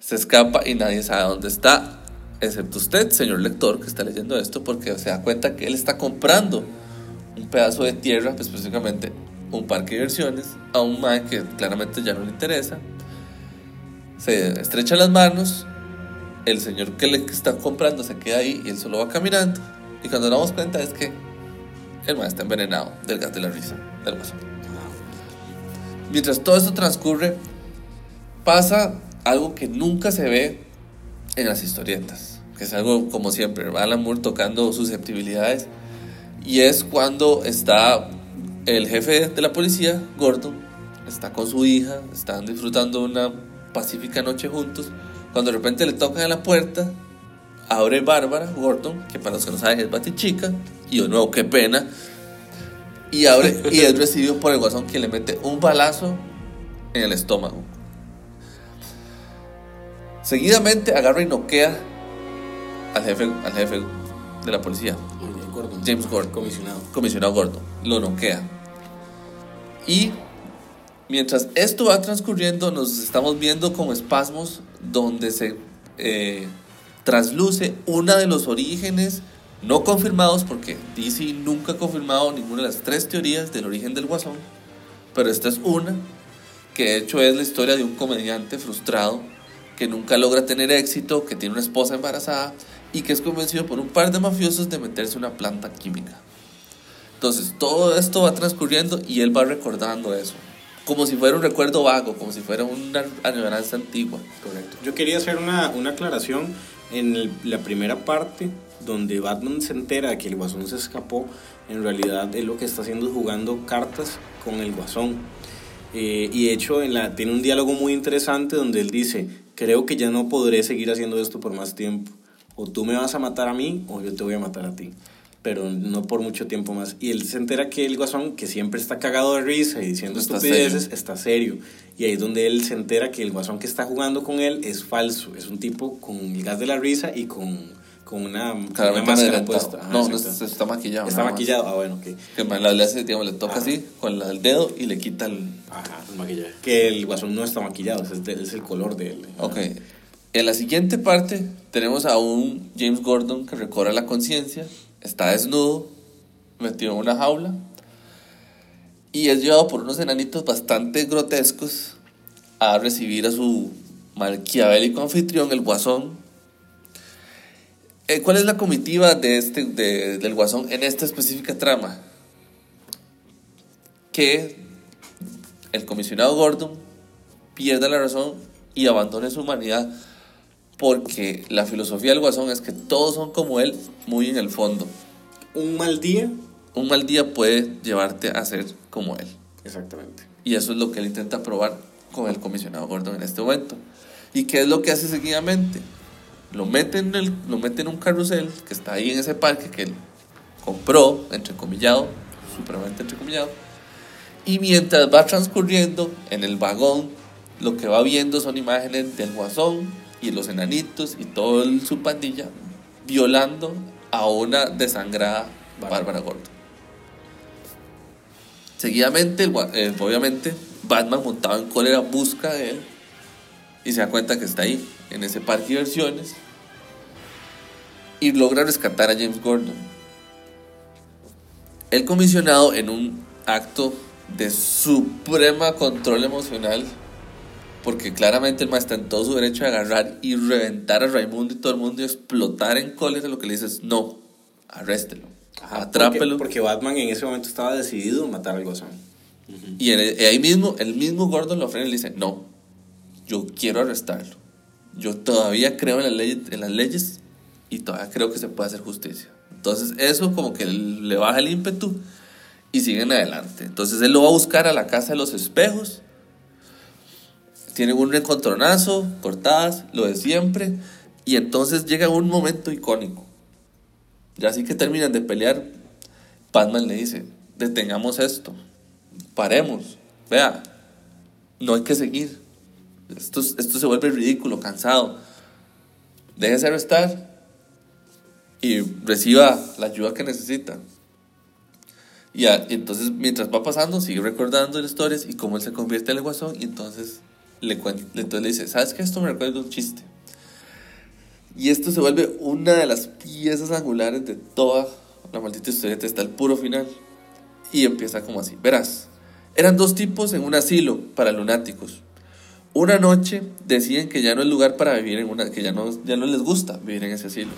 Se escapa y nadie sabe dónde está, excepto usted, señor lector, que está leyendo esto, porque se da cuenta que él está comprando un pedazo de tierra, pues, específicamente un parque de diversiones, a un man que claramente ya no le interesa. Se estrecha las manos, el señor que le está comprando se queda ahí y él solo va caminando. Y cuando nos damos cuenta es que el man está envenenado del gas de la risa, del guasón. Mientras todo esto transcurre, pasa algo que nunca se ve en las historietas, que es algo como siempre, Alan Moore tocando susceptibilidades, y es cuando está el jefe de la policía, Gordon, está con su hija, están disfrutando una pacífica noche juntos, cuando de repente le tocan a la puerta, abre Bárbara Gordon, que para los que no saben es Batichica, y de nuevo, qué pena, y abre y es recibido por el guasón quien le mete un balazo en el estómago. Seguidamente agarra y noquea al jefe, al jefe de la policía, Gordon. James Gordon, Comisionado. comisionado Gordon, lo noquea. Y mientras esto va transcurriendo, nos estamos viendo como espasmos donde se eh, trasluce uno de los orígenes no confirmados, porque DC nunca ha confirmado ninguna de las tres teorías del origen del guasón, pero esta es una, que de hecho es la historia de un comediante frustrado que nunca logra tener éxito, que tiene una esposa embarazada y que es convencido por un par de mafiosos de meterse una planta química. Entonces, todo esto va transcurriendo y él va recordando eso. Como si fuera un recuerdo vago, como si fuera una añoranza antigua. Correcto. Yo quería hacer una, una aclaración en el- la primera parte donde Batman se entera que el Guasón se escapó. En realidad él lo que está haciendo es jugando cartas con el Guasón. Eh, y de hecho en la, tiene un diálogo muy interesante donde él dice, creo que ya no podré seguir haciendo esto por más tiempo. O tú me vas a matar a mí o yo te voy a matar a ti. Pero no por mucho tiempo más. Y él se entera que el Guasón, que siempre está cagado de risa y diciendo Está estupideces, serio. está serio. Y ahí es donde él se entera que el guasón que está jugando con él es falso. Es un tipo con el gas de la risa y con, con una, con una máscara puesta. Ajá, no, no está, está maquillado. Está maquillado. Ah, bueno, ok. Que man, le hace, digamos, le toca así con la- el dedo y le quita el. Ajá, el maquillaje. Que el guasón no está maquillado, es, de- es el color de él. Ok. En la siguiente parte tenemos a un James Gordon que recobra la conciencia, está desnudo, metido en una jaula y es llevado por unos enanitos bastante grotescos a recibir a su maquiavélico anfitrión, el Guasón. Eh, ¿Cuál es la comitiva de este, de- del Guasón en esta específica trama? Que el comisionado Gordon pierda la razón y abandone su humanidad porque la filosofía del guasón es que todos son como él muy en el fondo. Un mal día. Un mal día puede llevarte a ser como él. Exactamente. Y eso es lo que él intenta probar con el comisionado Gordon en este momento. ¿Y qué es lo que hace seguidamente? Lo mete en, el, lo mete en un carrusel que está ahí en ese parque que él compró, entrecomillado, supremamente entrecomillado. Y mientras va transcurriendo en el vagón, lo que va viendo son imágenes del guasón y los enanitos y toda su pandilla violando a una desangrada Bárbara Gordon. Seguidamente, eh, obviamente, Batman montado en cólera busca de él y se da cuenta que está ahí, en ese parque de diversiones, y logra rescatar a James Gordon. El comisionado, en un acto de suprema control emocional, Porque claramente el mae está en todo su derecho de agarrar y reventar a Raimundo y todo el mundo y explotar en cólera lo que le dices, no, arréstelo, Ajá, atrápelo. Porque, porque Batman en ese momento estaba decidido a matar al Guasón. Y el- ahí mismo, el mismo Gordon lo frena y le dice, no, yo quiero arrestarlo. Yo todavía creo en, las leyes- en las leyes y todavía creo que se puede hacer justicia. Entonces eso como que le baja el ímpetu y siguen adelante. Entonces él lo va a buscar a la casa de los espejos. Tienen un encontronazo, cortadas, lo de siempre. Y entonces llega un momento icónico. Ya así que terminan de pelear, Batman le dice, detengamos esto, paremos, vea, no hay que seguir. Esto, esto se vuelve ridículo, cansado. Déjese arrestar y reciba la ayuda que necesita. Y, y entonces, mientras va pasando, sigue recordando las historias y cómo él se convierte en el guasón. Y entonces le, entonces le dice: ¿Sabes qué? Esto me recuerda un chiste. Y esto se vuelve una de las piezas angulares de toda la maldita historieta hasta el puro final. Y empieza como así: Verás, eran dos tipos en un asilo para lunáticos. Una noche deciden que ya no es lugar para vivir en una, que ya no, ya no les gusta vivir en ese asilo.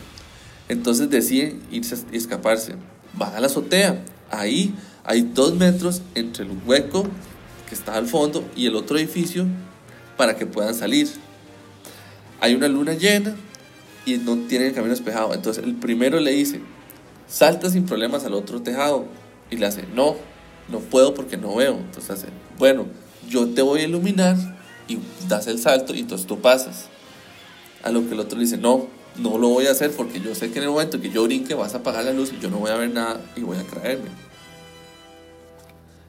Entonces deciden irse y escaparse. Van a la azotea. Ahí hay dos metros entre el hueco que está al fondo y el otro edificio para que puedan salir. Hay una luna llena y no tienen el camino despejado. Entonces el primero le dice, salta sin problemas al otro tejado. Y le hace, no, no puedo porque no veo. Entonces hace, bueno, yo te voy a iluminar y das el salto y entonces tú pasas. A lo que el otro le dice, no, no lo voy a hacer porque yo sé que en el momento que yo brinque vas a apagar la luz y yo no voy a ver nada y voy a caerme.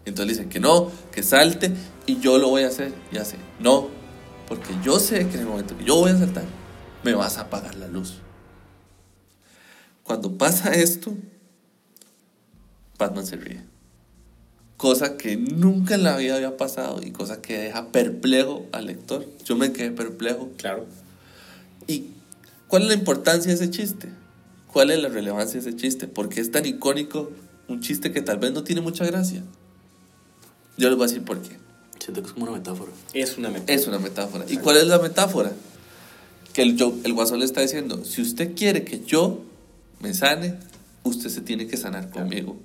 Entonces le dicen que no, que salte y yo lo voy a hacer. Y hace, no, porque yo sé que en el momento que yo voy a saltar, me vas a apagar la luz. Cuando pasa esto, Batman se ríe. Cosa que nunca en la vida había pasado y cosa que deja perplejo al lector. Yo me quedé perplejo. Claro. ¿Y cuál es la importancia de ese chiste? ¿Cuál es la relevancia de ese chiste? ¿Por qué es tan icónico un chiste que tal vez no tiene mucha gracia? Yo les voy a decir por qué. Siento que es como una metáfora. Es una meta. Es una metáfora. ¿Y cuál es la metáfora? Que el, yo- el guasón le está diciendo, si usted quiere que yo me sane, usted se tiene que sanar conmigo.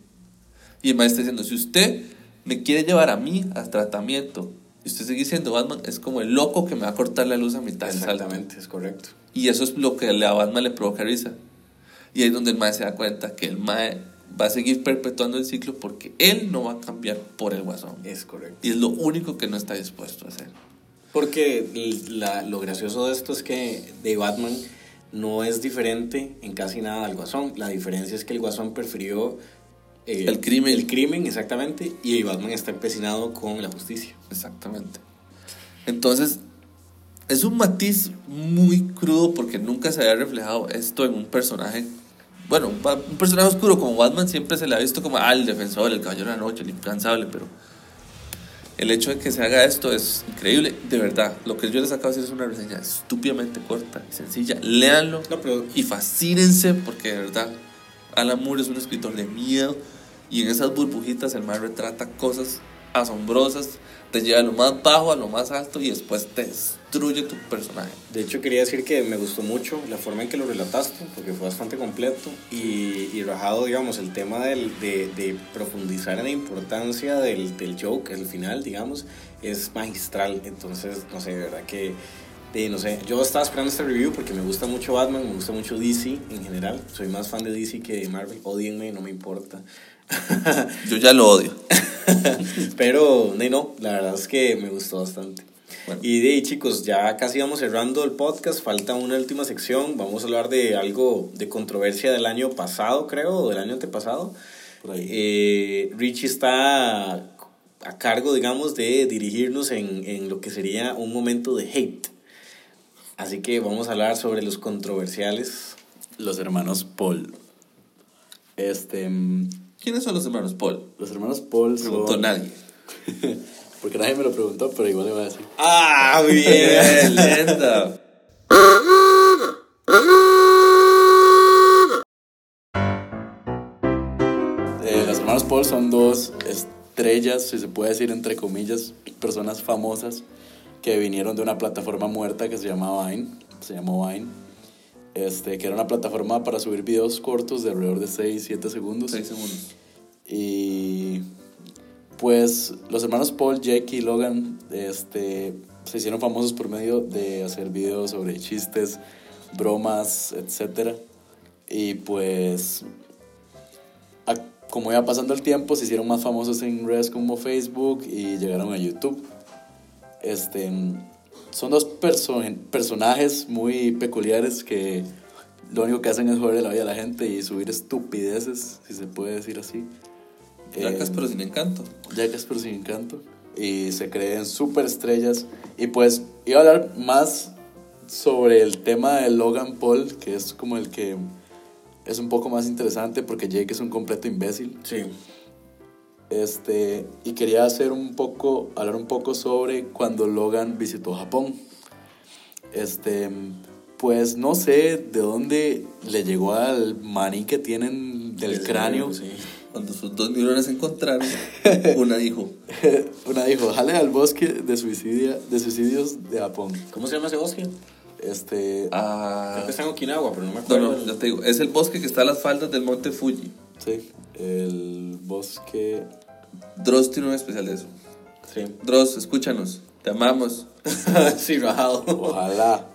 Y el maestro está diciendo, si usted me quiere llevar a mí al tratamiento, y usted sigue siendo Batman, es como el loco que me va a cortar la luz a mitad del salto. Exactamente, es correcto. Y eso es lo que le- a Batman le provoca risa. Y ahí es donde el Mae se da cuenta que el Mae va a seguir perpetuando el ciclo porque él no va a cambiar por el guasón. Es correcto. Y es lo único que no está dispuesto a hacer. Porque la- lo gracioso de esto es que de Batman no es diferente en casi nada al Guasón. La diferencia es que el Guasón prefirió eh, El crimen. El crimen, exactamente. Y Batman está empecinado con la justicia. Exactamente. Entonces, es un matiz muy crudo porque nunca se había reflejado esto en un personaje. Bueno, un, personaje oscuro como Batman siempre se le ha visto como ah, el defensor, el caballero de la noche, el incansable, pero el hecho de que se haga esto es increíble. De verdad, lo que yo les acabo de decir es una reseña estúpidamente corta y sencilla. Léanlo No, pero y fascínense porque de verdad Alan Moore es un escritor de miedo y en esas burbujitas el mar retrata cosas asombrosas, te lleva a lo más bajo, a lo más alto y después te destruye tu personaje. de hecho quería decir que me gustó mucho la forma en que lo relataste, porque fue bastante completo y, y rajado, digamos, el tema del, de, de profundizar en la importancia del, del joke al final, digamos, es magistral. Entonces, no sé, de verdad que, de, no sé, yo estaba esperando este review porque me gusta mucho Batman, me gusta mucho DC en general. Soy más fan de DC que de Marvel. Odienme, no me importa. Yo ya lo odio. Pero, no, no, la verdad es que me gustó bastante. Bueno. Y de ahí, chicos, ya casi vamos cerrando el podcast. Falta una última sección. Vamos a hablar de algo de controversia del año pasado, creo, o del año antepasado. Por ahí. Eh, Richie está a cargo, digamos, de dirigirnos en, en lo que sería un momento de hate. Así que vamos a hablar sobre los controversiales. Los hermanos Paul. Este. ¿Quiénes son los hermanos Paul? Los hermanos Paul Preguntó son. nadie. Porque nadie me lo preguntó, pero igual le voy a decir. ¡Ah, Bien, lenta. Eh, los hermanos Paul son dos estrellas, si se puede decir entre comillas, personas famosas que vinieron de una plataforma muerta que se llama Vine, se llamó Vine, este, que era una plataforma para subir videos cortos de alrededor de 6, 7 segundos. 6 segundos. Y pues los hermanos Paul, Jake y Logan este, se hicieron famosos por medio de hacer videos sobre chistes, bromas, etc. Y pues a- como iba pasando el tiempo, se hicieron más famosos en redes como Facebook y llegaron a YouTube. Este, son dos perso- personajes muy peculiares que lo único que hacen es joder la vida a la gente y subir estupideces, si se puede decir así. Placas, Eh, pero sin encanto. Jackass pero sin encanto. Y se creen super estrellas. Y pues iba a hablar más sobre el tema de Logan Paul, que es como el que es un poco más interesante porque Jake es un completo imbécil. Sí. Este, y quería hacer un poco, hablar un poco sobre cuando Logan visitó Japón. Este, pues no sé de dónde le llegó al maní que tienen del cráneo. sí. Cuando sus dos neuronas se encontraron, una dijo, Una dijo, jale al bosque de, suicidia, de suicidios de Japón. ¿Cómo se llama ese bosque? Este, ah, Creo que está en Okinawa, pero no me no, acuerdo. no, ya te digo, es el bosque que está a las faldas del monte Fuji. sí, el bosque... Dross tiene un especial de eso. Sí. Dross, escúchanos, te amamos. sí, rajado. Ojalá.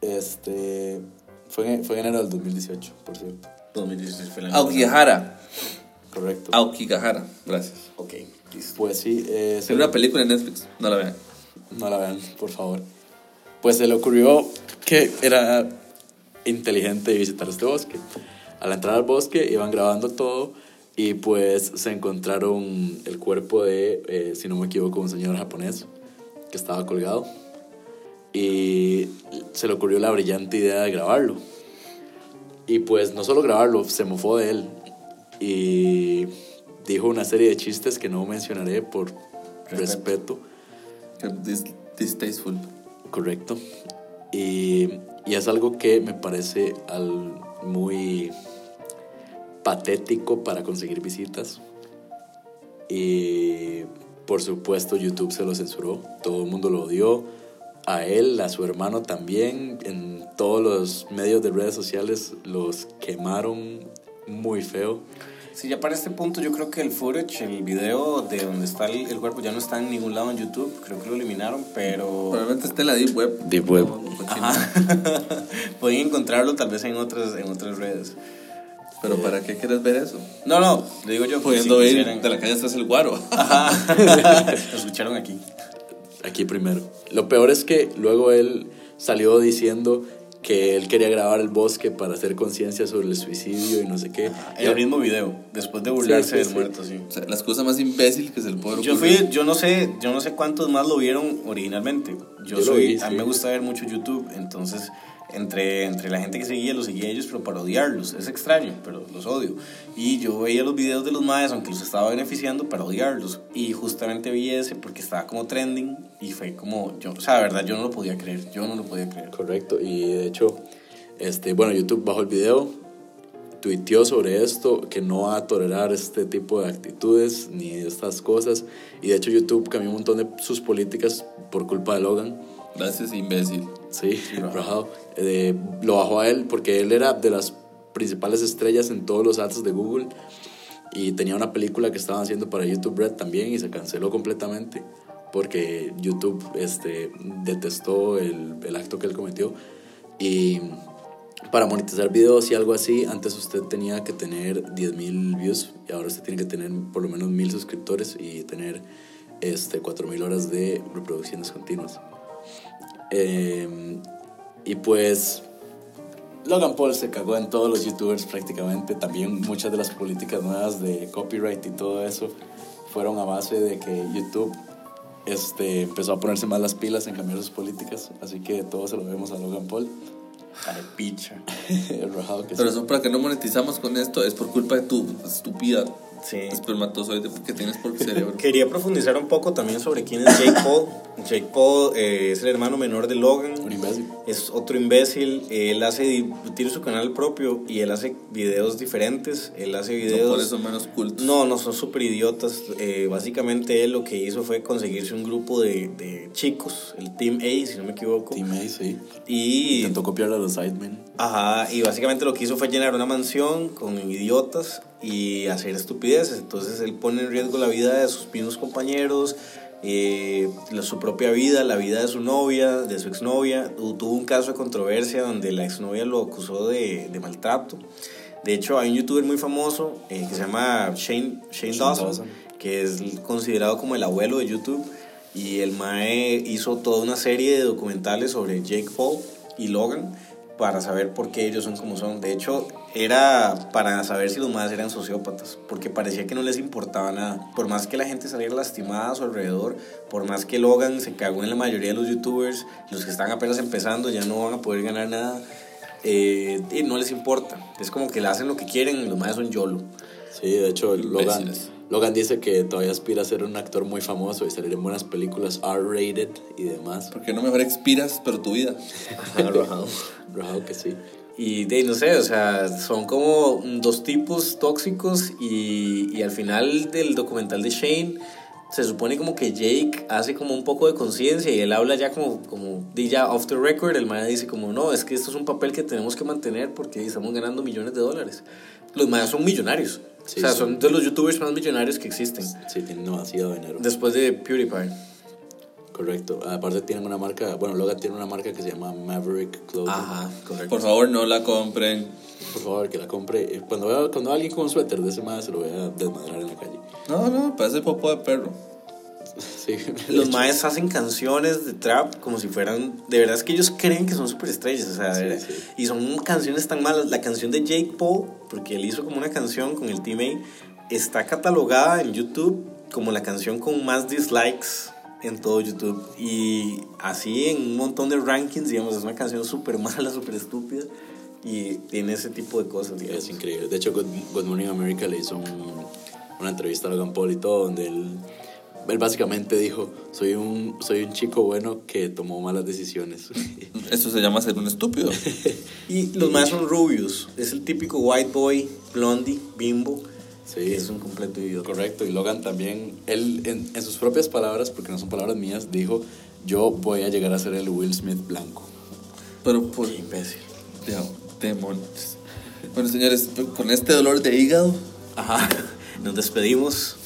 Este, fue en, fue en enero del 2018, por cierto. 2016 fue el año Aokigahara. Correcto. Aokigahara, gracias. Ok, listo. Pues sí, eh, se una película en Netflix, no la vean. No la vean, por favor. Pues se le ocurrió que era inteligente visitar este bosque. Al entrar al bosque iban grabando todo y pues se encontraron el cuerpo de, eh, si no me equivoco, un señor japonés que estaba colgado. Y se le ocurrió la brillante idea de grabarlo. Y pues no solo grabarlo, se mofó de él. Y dijo una serie de chistes que no mencionaré por respeto. Dis- Distasteful. Correcto. Y, y es algo que me parece al, muy patético para conseguir visitas. Y por supuesto YouTube se lo censuró, todo el mundo lo odió, a él, a su hermano también, en todos los medios de redes sociales los quemaron muy feo. Sí, ya para este punto yo creo que el footage, el video de donde está el, el cuerpo ya no está en ningún lado en YouTube. Creo que lo eliminaron, pero... Probablemente esté en la Deep Web. Deep Web. No. Pueden encontrarlo tal vez en otras, en otras redes. Pero ¿para qué quieres ver eso? No, no, le digo yo. Pudiendo ir de la calle hasta el guaro. Ajá. Lo escucharon aquí. Aquí primero. Lo peor es que luego él salió diciendo que él quería grabar el bosque para hacer conciencia sobre el suicidio y no sé qué. El mismo video, después de burlarse Sí, sí, del muerto, sí. O sea, las cosas más imbécil que se le puede Yo fui, yo no sé, yo no sé cuántos más lo vieron originalmente. Yo, Yo lo soy, vi, a mí me gusta ver mucho YouTube, entonces entre, entre la gente que seguía, los seguía ellos, pero para odiarlos. Es extraño, pero los odio. Y yo veía los videos de los maes, aunque los estaba beneficiando, para odiarlos. Y justamente vi ese porque estaba como trending y fue como, yo, o sea, de verdad, yo no lo podía creer, yo no lo podía creer. Correcto. Y de hecho, este, bueno, YouTube bajó el video, tuiteó sobre esto, que no va a tolerar este tipo de actitudes ni estas cosas. Y de hecho YouTube cambió un montón de sus políticas por culpa de Logan. Gracias, imbécil. Sí, rajado. Eh, lo bajó a él porque él era de las principales estrellas en todos los ads de Google y tenía una película que estaban haciendo para YouTube Red también y se canceló completamente porque YouTube este, detestó el, el acto que él cometió y para monetizar videos y algo así, antes usted tenía que tener 10.000 views y ahora usted tiene que tener por lo menos 1.000 suscriptores y tener este, 4.000 horas de reproducciones continuas. Eh, y pues Logan Paul se cagó en todos los youtubers prácticamente. También muchas de las políticas nuevas de copyright y todo eso fueron a base de que YouTube este, empezó a ponerse más las pilas en cambiar sus políticas. Así que todos se lo vemos a Logan Paul. Ay, picha. Pero eso para que no monetizamos con esto es por culpa de tu estúpida Sí. Espermatozoide que tienes por cerebro. Quería profundizar un poco también sobre quién es Jake Paul. Jake Paul eh, es el hermano menor de Logan. Un imbécil. Es otro imbécil. Él hace, tiene su canal propio y él hace videos diferentes. Él hace videos. No por eso menos cultos. No, no son súper idiotas. Eh, básicamente él lo que hizo fue conseguirse un grupo de, de chicos, el Team A, si no me equivoco. Team A, sí. Y Intentó copiar a los Sidemen. Ajá, y básicamente lo que hizo fue llenar una mansión con idiotas y hacer estupideces. Entonces él pone en riesgo la vida de sus mismos compañeros, eh, la- su propia vida, la vida de su novia, de su exnovia. Tu- Tuvo un caso de controversia donde la exnovia lo acusó de, de maltrato. De hecho, hay un youtuber muy famoso eh, que se llama Shane, Shane, Shane Dawson, Dawson. que es considerado como el abuelo de YouTube. Y el Mae hizo toda una serie de documentales sobre Jake Paul y Logan para saber por qué ellos son como son. De hecho, era para saber si los más eran sociópatas, porque parecía que no les importaba nada. Por más que la gente saliera lastimada a su alrededor, por más que Logan se cagó en la mayoría de los youtubers, los que están apenas empezando ya no van a poder ganar nada. eh, y no les importa. Es como que le hacen lo que quieren, los más son YOLO. Sí, de hecho, Logan. Logan dice que todavía aspira a ser un actor muy famoso y salir en buenas películas R-rated y demás. ¿Por qué no mejor expiras, pero tu vida? Rajado que sí. Y de, no sé, o sea, son como dos tipos tóxicos y, y al final del documental de Shane se supone como que Jake hace como un poco de conciencia y él habla ya como, como ya off the record, el man dice como, no, es que esto es un papel que tenemos que mantener porque estamos ganando millones de dólares. Los más son millonarios. Sí, o sea, sí. son de los youtubers más millonarios que existen. Sí, tienen demasiado dinero. Después de PewDiePie. Correcto. Aparte tienen una marca, bueno, Logan tiene una marca que se llama Maverick Clothing. Ajá, correcto. Por favor, no la compren. Por favor, que la compre. Eh, Cuando vea, cuando vea alguien con un suéter de ese más, se lo voy a desmadrar en la calle. No, no, parece popo de perro. Sí. Los maes hacen canciones de trap como si fueran. De verdad es que ellos creen que son superestrellas. O sea, Sí, de verdad. sí. Y son canciones tan malas. La canción de Jake Paul, porque él hizo como una canción con el Team A, está catalogada en YouTube como la canción con más dislikes en todo YouTube. Y así en un montón de rankings, digamos, es una canción súper mala, súper estúpida. Y tiene ese tipo de cosas, digamos. Es increíble. De hecho, Good, Good Morning America le hizo un- una entrevista a Logan Paul y todo, donde él, él básicamente dijo, soy un, soy un chico bueno que tomó malas decisiones. Eso se llama ser un estúpido. Y los más son rubios. Es el típico white boy, blondie, bimbo. Sí. es un completo idiota. Correcto, y Logan también, él en, en sus propias palabras, porque no son palabras mías, dijo, yo voy a llegar a ser el Will Smith blanco. Pero por. Qué imbécil. Demonios. Bueno, señores, con este dolor de hígado, Ajá. Nos despedimos.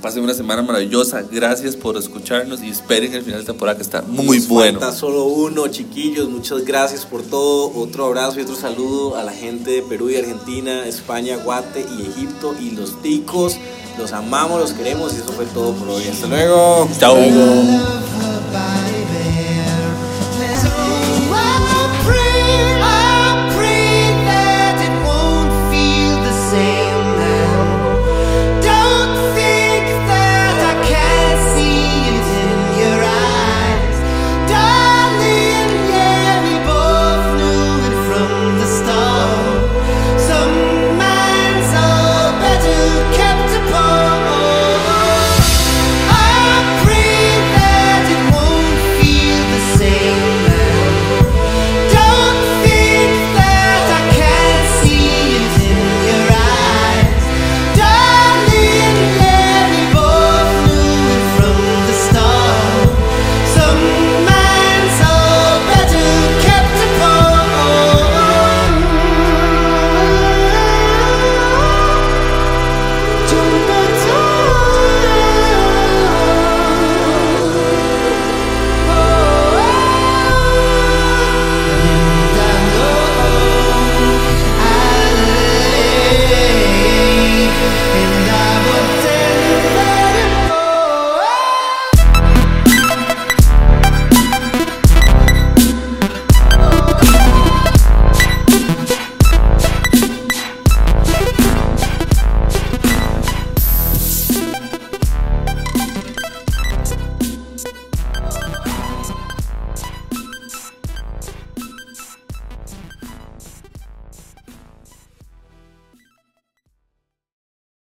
Pasen una semana maravillosa. Gracias por escucharnos y esperen el final de temporada que está muy Nos bueno. Falta solo uno, chiquillos. Muchas gracias por todo. Otro abrazo y otro saludo a la gente de Perú y Argentina, España, Guate y Egipto y los ticos. Los amamos, los queremos y eso fue todo por hoy. Hasta luego. Chao.